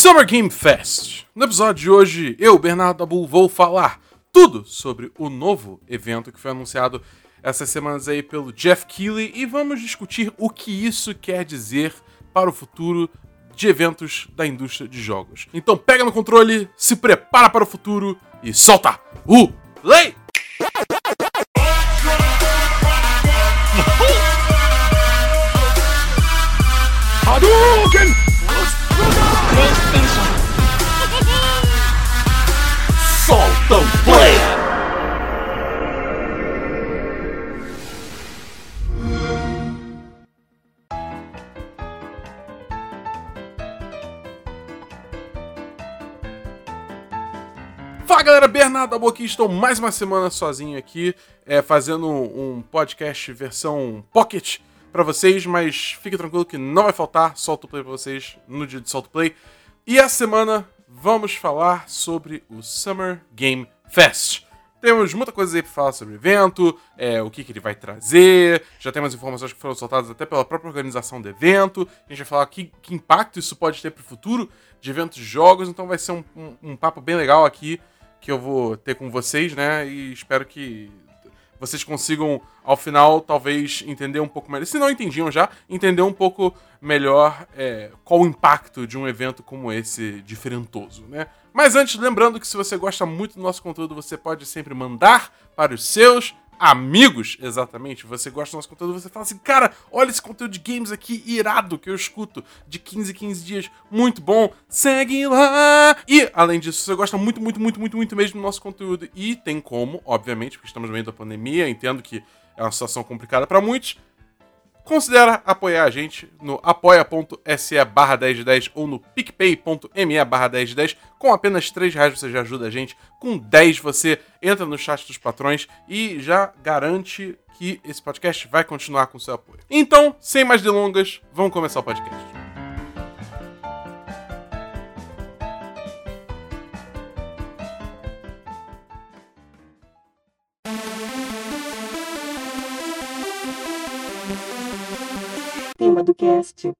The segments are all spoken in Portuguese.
Summer Game Fest. No episódio de hoje, eu, Bernardo Dabu, vou falar tudo sobre o novo evento que foi anunciado essas semanas aí pelo Jeff Keighley e vamos discutir o que isso quer dizer para o futuro de eventos da indústria de jogos. Então pega no controle, se prepara para o futuro e solta o play! Hadouken! Fala galera, Bernardo Abo aqui, estou mais uma semana sozinho aqui, é, fazendo um podcast versão pocket para vocês, mas fique tranquilo que não vai faltar solto play para vocês no dia de solto play. E essa semana vamos falar sobre o Summer Game Fest. Temos muita coisa aí para falar sobre o evento, é, o que, que ele vai trazer, já temos informações que foram soltadas até pela própria organização do evento. A gente vai falar que, que impacto isso pode ter para o futuro de eventos de jogos, então vai ser um, um, um papo bem legal aqui que eu vou ter com vocês, né? E espero que vocês consigam, ao final, talvez entender um pouco melhor. Se não entendiam já, entender um pouco melhor é, qual o impacto de um evento como esse diferentoso, né? Mas antes, lembrando que se você gosta muito do nosso conteúdo, você pode sempre mandar para os seus amigos, exatamente. Você gosta do nosso conteúdo, você fala assim, cara, olha esse conteúdo de games aqui irado que eu escuto de 15 em 15 dias, muito bom, segue lá! E, além disso, você gosta muito, muito, muito, muito, muito mesmo do nosso conteúdo e tem como, obviamente, porque estamos no meio da pandemia, entendo que é uma situação complicada para muitos, Considera apoiar a gente no apoia.se barra 1010 ou no picpay.me barra 1010. Com apenas 3 reais você já ajuda a gente. Com 10 você entra no chat dos patrões e já garante que esse podcast vai continuar com seu apoio. Então, sem mais delongas, vamos começar o podcast. Tema do cast.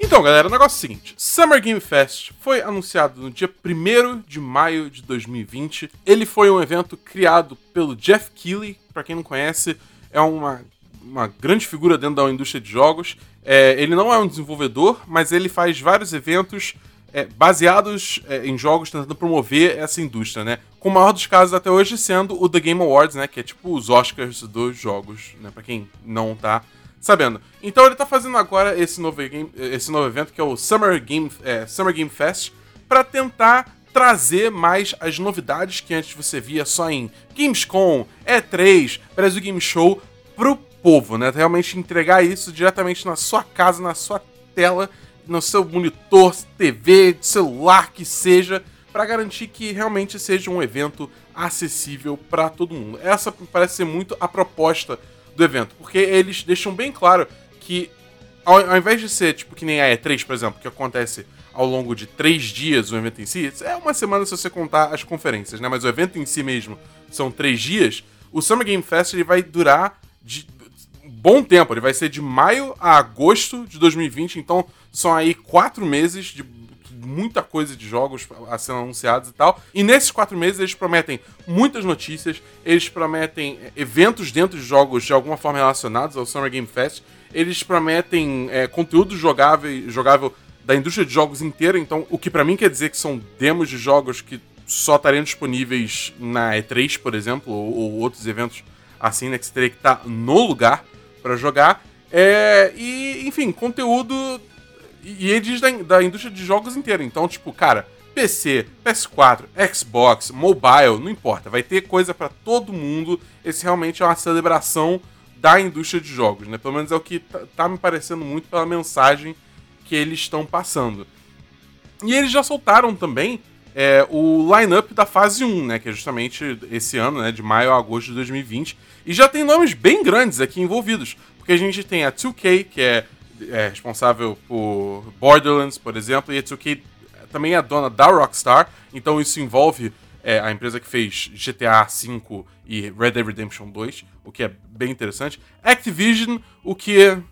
Então, galera, o negócio é o seguinte: Summer Game Fest foi anunciado no dia 1 de maio de 2020. Ele foi um evento criado pelo Jeff Keighley, para quem não conhece, é uma, uma grande figura dentro da indústria de jogos. É, ele não é um desenvolvedor, mas ele faz vários eventos é, baseados é, em jogos tentando promover essa indústria, né? Com o maior dos casos até hoje sendo o The Game Awards, né? Que é tipo os Oscars dos jogos, né? Pra quem não tá sabendo. Então ele tá fazendo agora esse novo, game, esse novo evento que é o Summer Game, é, Summer Game Fest para tentar trazer mais as novidades que antes você via só em Gamescom, E3, Brasil Game Show pro povo, né? Realmente entregar isso diretamente na sua casa, na sua tela no seu monitor, TV, celular, que seja, para garantir que realmente seja um evento acessível para todo mundo. Essa parece ser muito a proposta do evento, porque eles deixam bem claro que ao, ao invés de ser tipo que nem a E3, por exemplo, que acontece ao longo de três dias o evento em si, é uma semana se você contar as conferências, né? Mas o evento em si mesmo são três dias. O Summer Game Fest ele vai durar de bom tempo. Ele vai ser de maio a agosto de 2020, então são aí quatro meses de muita coisa de jogos a sendo anunciados e tal. E nesses quatro meses eles prometem muitas notícias, eles prometem eventos dentro de jogos de alguma forma relacionados ao Summer Game Fest, eles prometem é, conteúdo jogável, jogável da indústria de jogos inteira, então o que para mim quer dizer que são demos de jogos que só estariam disponíveis na E3, por exemplo, ou, ou outros eventos assim, né, que você teria que estar no lugar para jogar. É, e, enfim, conteúdo. E ele diz da, da indústria de jogos inteira. Então, tipo, cara, PC, PS4, Xbox, mobile, não importa. Vai ter coisa para todo mundo. Esse realmente é uma celebração da indústria de jogos, né? Pelo menos é o que tá, tá me parecendo muito pela mensagem que eles estão passando. E eles já soltaram também é, o line-up da fase 1, né? Que é justamente esse ano, né? De maio a agosto de 2020. E já tem nomes bem grandes aqui envolvidos. Porque a gente tem a 2K, que é, é responsável por Borderlands, por exemplo, e a 2K também é dona da Rockstar, então isso envolve é, a empresa que fez GTA V e Red Dead Redemption 2, o que é bem interessante. Activision, o que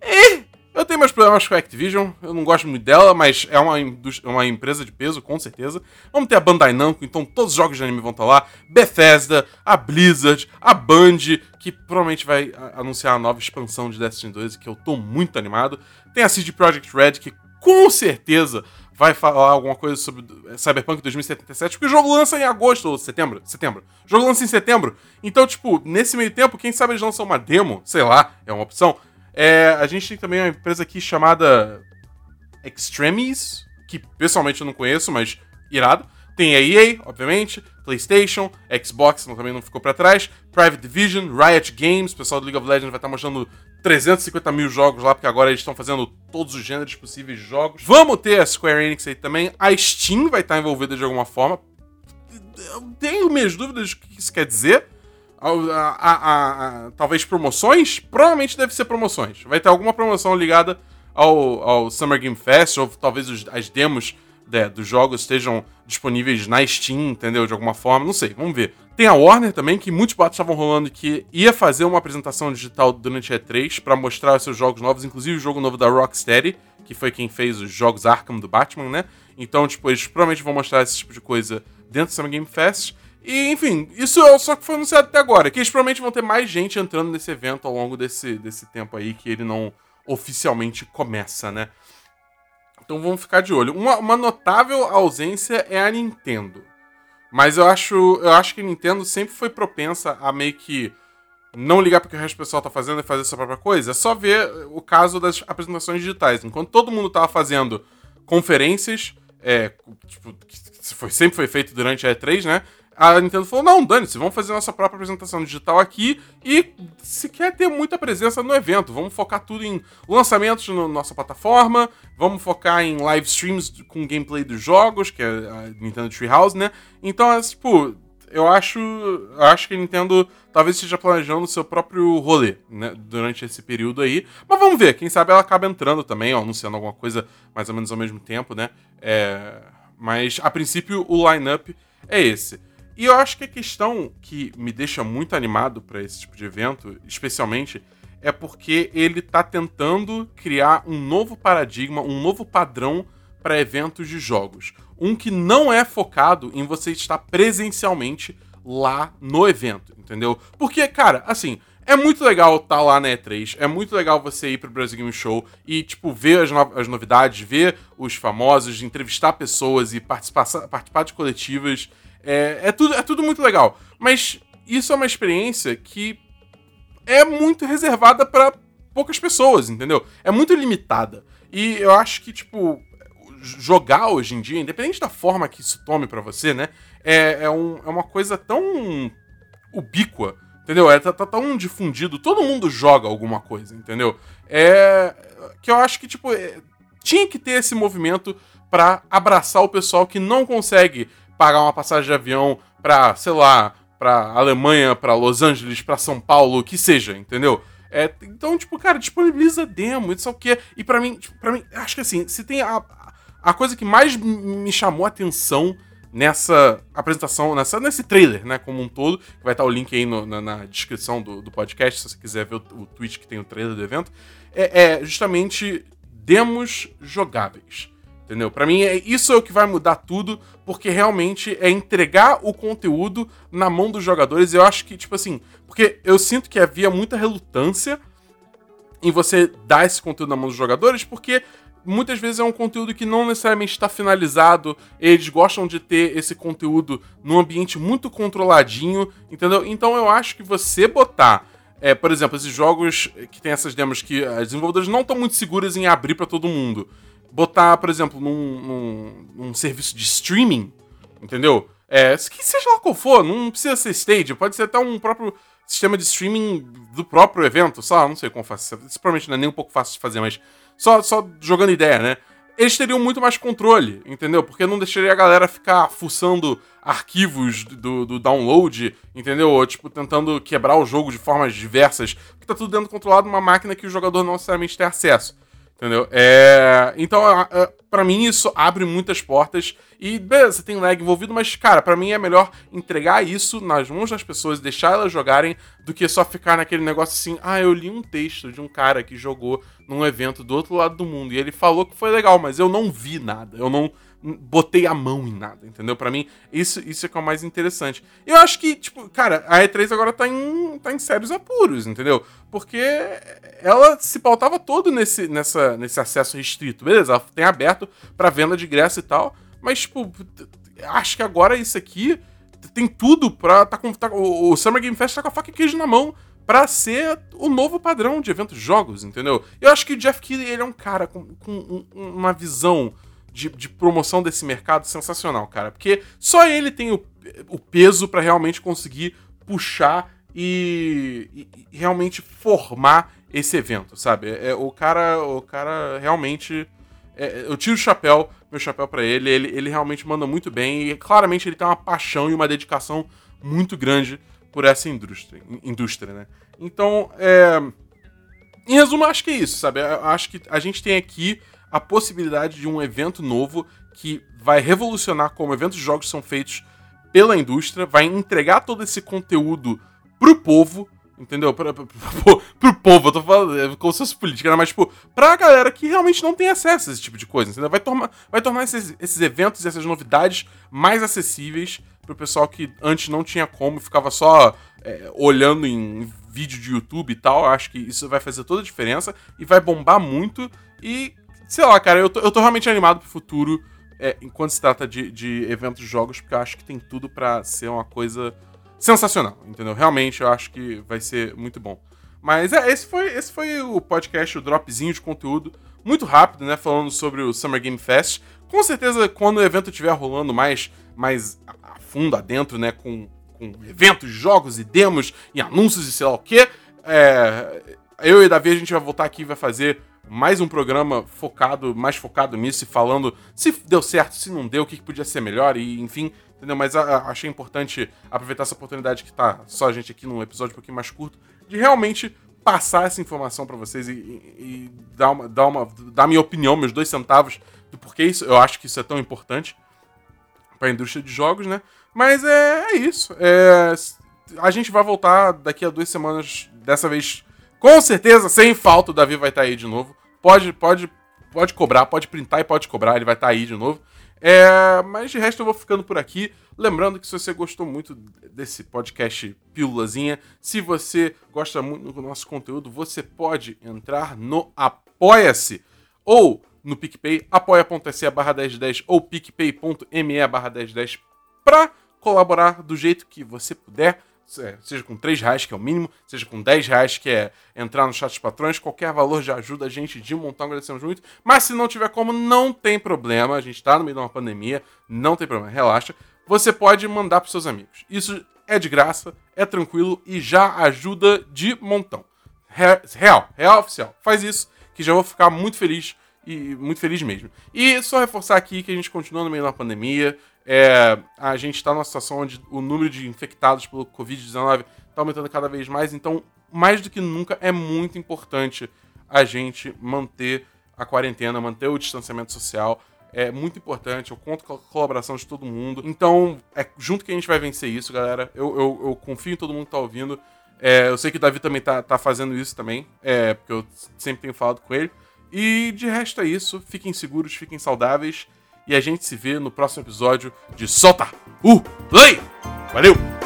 Eh, eu tenho meus problemas com a Activision, eu não gosto muito dela, mas é uma, indus- uma empresa de peso, com certeza. Vamos ter a Bandai Namco, então todos os jogos de anime vão estar lá. Bethesda, a Blizzard, a Band, que provavelmente vai anunciar a nova expansão de Destiny 2, que eu tô muito animado. Tem a CD Projekt Red, que com certeza vai falar alguma coisa sobre Cyberpunk 2077, porque o jogo lança em agosto ou setembro. Setembro. O jogo lança em setembro. Então, tipo, nesse meio tempo, quem sabe eles lançam uma demo, sei lá, é uma opção. É, a gente tem também uma empresa aqui chamada Extremis, que pessoalmente eu não conheço, mas irado. Tem a EA, obviamente, PlayStation, Xbox não- também não ficou pra trás, Private Division, Riot Games, o pessoal do League of Legends vai estar mostrando 350 mil jogos lá, porque agora eles estão fazendo todos os gêneros possíveis de jogos. Vamos ter a Square Enix aí também, a Steam vai estar envolvida de alguma forma. Eu tenho minhas dúvidas do que isso quer dizer. A- a- a- talvez promoções? Provavelmente deve ser promoções. Vai ter alguma promoção ligada ao, ao Summer Game Fest, ou talvez os- as demos né, dos jogos estejam disponíveis na Steam, entendeu? De alguma forma, não sei, vamos ver. Tem a Warner também, que muitos boatos estavam rolando que ia fazer uma apresentação digital durante a E3 para mostrar os seus jogos novos, inclusive o jogo novo da Rocksteady, que foi quem fez os jogos Arkham do Batman, né? Então, tipo, eles provavelmente vão mostrar esse tipo de coisa dentro do Summer Game Fest. E, enfim, isso é só que foi anunciado até agora. Que eles provavelmente vão ter mais gente entrando nesse evento ao longo desse, desse tempo aí que ele não oficialmente começa, né? Então vamos ficar de olho. Uma, uma notável ausência é a Nintendo. Mas eu acho, eu acho que a Nintendo sempre foi propensa a meio que não ligar porque o resto do pessoal tá fazendo e fazer sua própria coisa. É só ver o caso das apresentações digitais. Enquanto todo mundo tava fazendo conferências, é, tipo, que foi, sempre foi feito durante a E3, né? A Nintendo falou: não, dane-se, vamos fazer nossa própria apresentação digital aqui e se quer ter muita presença no evento, vamos focar tudo em lançamentos na nossa plataforma, vamos focar em live streams com gameplay dos jogos, que é a Nintendo Treehouse, né? Então, é, tipo, eu acho, eu acho que a Nintendo talvez esteja planejando o seu próprio rolê, né, durante esse período aí. Mas vamos ver, quem sabe ela acaba entrando também, ó, anunciando alguma coisa mais ou menos ao mesmo tempo, né? É, mas, a princípio, o line-up é esse. E eu acho que a questão que me deixa muito animado para esse tipo de evento, especialmente, é porque ele tá tentando criar um novo paradigma, um novo padrão para eventos de jogos. Um que não é focado em você estar presencialmente lá no evento, entendeu? Porque, cara, assim, é muito legal estar lá na E3, é muito legal você ir pro Brasil Game Show e, tipo, ver as, no- as novidades, ver os famosos, entrevistar pessoas e participar, participar de coletivas. É, é, tudo, é tudo muito legal. Mas isso é uma experiência que é muito reservada para poucas pessoas, entendeu? É muito limitada. E eu acho que, tipo, jogar hoje em dia, independente da forma que isso tome pra você, né? É, é, um- é uma coisa tão ubíqua, entendeu? É tá, tá tão difundido, todo mundo joga alguma coisa, entendeu? É que eu acho que tipo é, tinha que ter esse movimento pra abraçar o pessoal que não consegue pagar uma passagem de avião pra, sei lá, pra Alemanha, pra Los Angeles, pra São Paulo, que seja, entendeu? É, então, tipo, cara, disponibiliza demo, isso é o que E pra mim, tipo, para mim, acho que assim, se tem a, a coisa que mais me chamou a atenção nessa apresentação, nessa, nesse trailer, né, como um todo, vai estar o link aí no- na, na descrição do, do podcast, se você quiser ver o, o tweet que tem o trailer do evento, é, é justamente demos jogáveis. Entendeu? Pra mim, é, isso é o que vai mudar tudo, porque realmente é entregar o conteúdo na mão dos jogadores. Eu acho que, tipo assim, porque eu sinto que havia muita relutância em você dar esse conteúdo na mão dos jogadores, porque muitas vezes é um conteúdo que não necessariamente está finalizado, eles gostam de ter esse conteúdo num ambiente muito controladinho, entendeu? Então eu acho que você botar, é, por exemplo, esses jogos que tem essas demos que as desenvolvedoras não estão muito seguras em abrir para todo mundo, botar, por exemplo, num, num- num serviço de streaming, entendeu? É, que seja lá qual for, não precisa ser stage, pode ser até um próprio sistema de streaming do próprio evento, só, não sei como fácil, isso provavelmente não é nem um pouco fácil de fazer, mas só, só jogando ideia, né? Eles teriam muito mais controle, entendeu? Porque não deixaria a galera ficar fuçando arquivos do, do download, entendeu? Ou, tipo, tentando quebrar o jogo de formas diversas, porque tá tudo dentro controlado de uma máquina que o jogador não necessariamente tem acesso. Entendeu? É, então, para mim, isso abre muitas portas. E beleza, tem lag envolvido, mas, cara, para mim é melhor entregar isso nas mãos das pessoas, deixar elas jogarem, do que só ficar naquele negócio assim. Ah, eu li um texto de um cara que jogou num evento do outro lado do mundo e ele falou que foi legal, mas eu não vi nada. Eu não botei a mão em nada, entendeu? Para mim, isso, isso é que é o mais interessante. Eu acho que, tipo, cara, a E3 agora tá em, tá em sérios apuros, entendeu? Porque ela se pautava todo nesse, nessa, nesse acesso restrito. Beleza, ela tem aberto para venda de ingresso e tal, mas, tipo, acho que agora isso aqui tem tudo pra. Tá com, tá, o, Summer Game Fest tá com a faca e queijo na mão para ser o novo padrão de eventos jogos, entendeu? Eu acho que o Jeff Keighley ele é um cara com, com uma visão de, de promoção desse mercado sensacional, cara. Porque só ele tem o, o peso para realmente conseguir puxar e, e, realmente formar esse evento, sabe? É, o cara, o cara realmente, é, eu tiro o chapéu, meu chapéu para ele, ele, ele realmente manda muito bem e claramente ele tem uma paixão e uma dedicação muito grande por essa indústria, indústria, né? Então, é, em resumo, acho que é isso, sabe? Acho que a gente tem aqui a possibilidade de um evento novo que vai revolucionar como eventos de jogos são feitos pela indústria, vai entregar todo esse conteúdo pro povo, entendeu? Pra, pra, pro, pro povo, eu tô falando é como se fosse política, né? mas tipo, pra galera que realmente não tem acesso a esse tipo de coisa, entendeu? Vai, tornar, vai tornar esses, esses eventos e essas novidades mais acessíveis pro pessoal que antes não tinha como, ficava só é, olhando em vídeo de YouTube e tal. Acho que isso vai fazer toda a diferença e vai bombar muito. E Sei lá, cara, eu tô, eu tô realmente animado pro futuro é, enquanto se trata de, de eventos de jogos, porque eu acho que tem tudo para ser uma coisa sensacional, entendeu? Realmente eu acho que vai ser muito bom. Mas é, esse foi, esse foi o podcast, o dropzinho de conteúdo, muito rápido, né? Falando sobre o Summer Game Fest. Com certeza, quando o evento estiver rolando mais, mais a fundo adentro, né? Com, com eventos, jogos e demos e anúncios e sei lá o quê. É, eu e Davi a gente vai voltar aqui e vai fazer mais um programa focado, mais focado nisso e falando se deu certo, se não deu, o que, podia ser melhor e enfim, entendeu? Mas a, a, achei importante aproveitar essa oportunidade que tá só a gente aqui num episódio um pouquinho mais curto, de realmente passar essa informação para vocês e, e, e, dar, uma, dar, uma, dar minha opinião, meus dois centavos do porquê isso, eu acho que isso é tão importante para a indústria de jogos, né? Mas é, é isso. É, a gente vai voltar daqui a duas semanas, dessa vez com certeza, sem falta, o Davi vai estar tá aí de novo. Pode, pode, pode cobrar, pode printar e pode cobrar, ele vai estar tá aí de novo. É, mas de resto eu vou ficando por aqui. Lembrando que se você gostou muito desse podcast Pílulazinha, se você gosta muito do nosso conteúdo, você pode entrar no Apoia-se ou no PicPay, apoia.se barra 1010 ou picpay.me barra 1010 para colaborar do jeito que você puder. É, seja com 3 reais, que é o mínimo, seja com 10 reais, que é entrar no chat dos patrões, qualquer valor já ajuda a gente de montar, agradecemos muito. Mas se não tiver como, não tem problema, a gente tá no meio de uma pandemia, não tem problema, relaxa. Você pode mandar pros seus amigos. Isso é de graça, é tranquilo e já ajuda de montão. Real, real oficial. Faz isso, que já vou ficar muito feliz e muito feliz mesmo. E só reforçar aqui que a gente continua no meio da pandemia. É, a gente está numa situação onde o número de infectados pelo Covid-19 está aumentando cada vez mais, então, mais do que nunca, é muito importante a gente manter a quarentena, manter o distanciamento social. É muito importante, eu conto com a colaboração de todo mundo. Então, é junto que a gente vai vencer isso, galera. Eu, eu, eu confio em todo mundo que tá ouvindo. É, eu sei que o Davi também tá, tá fazendo isso também, é, porque eu sempre tenho falado com ele. E de resto é isso. Fiquem seguros, fiquem saudáveis e a gente se vê no próximo episódio de Solta o Play! Valeu!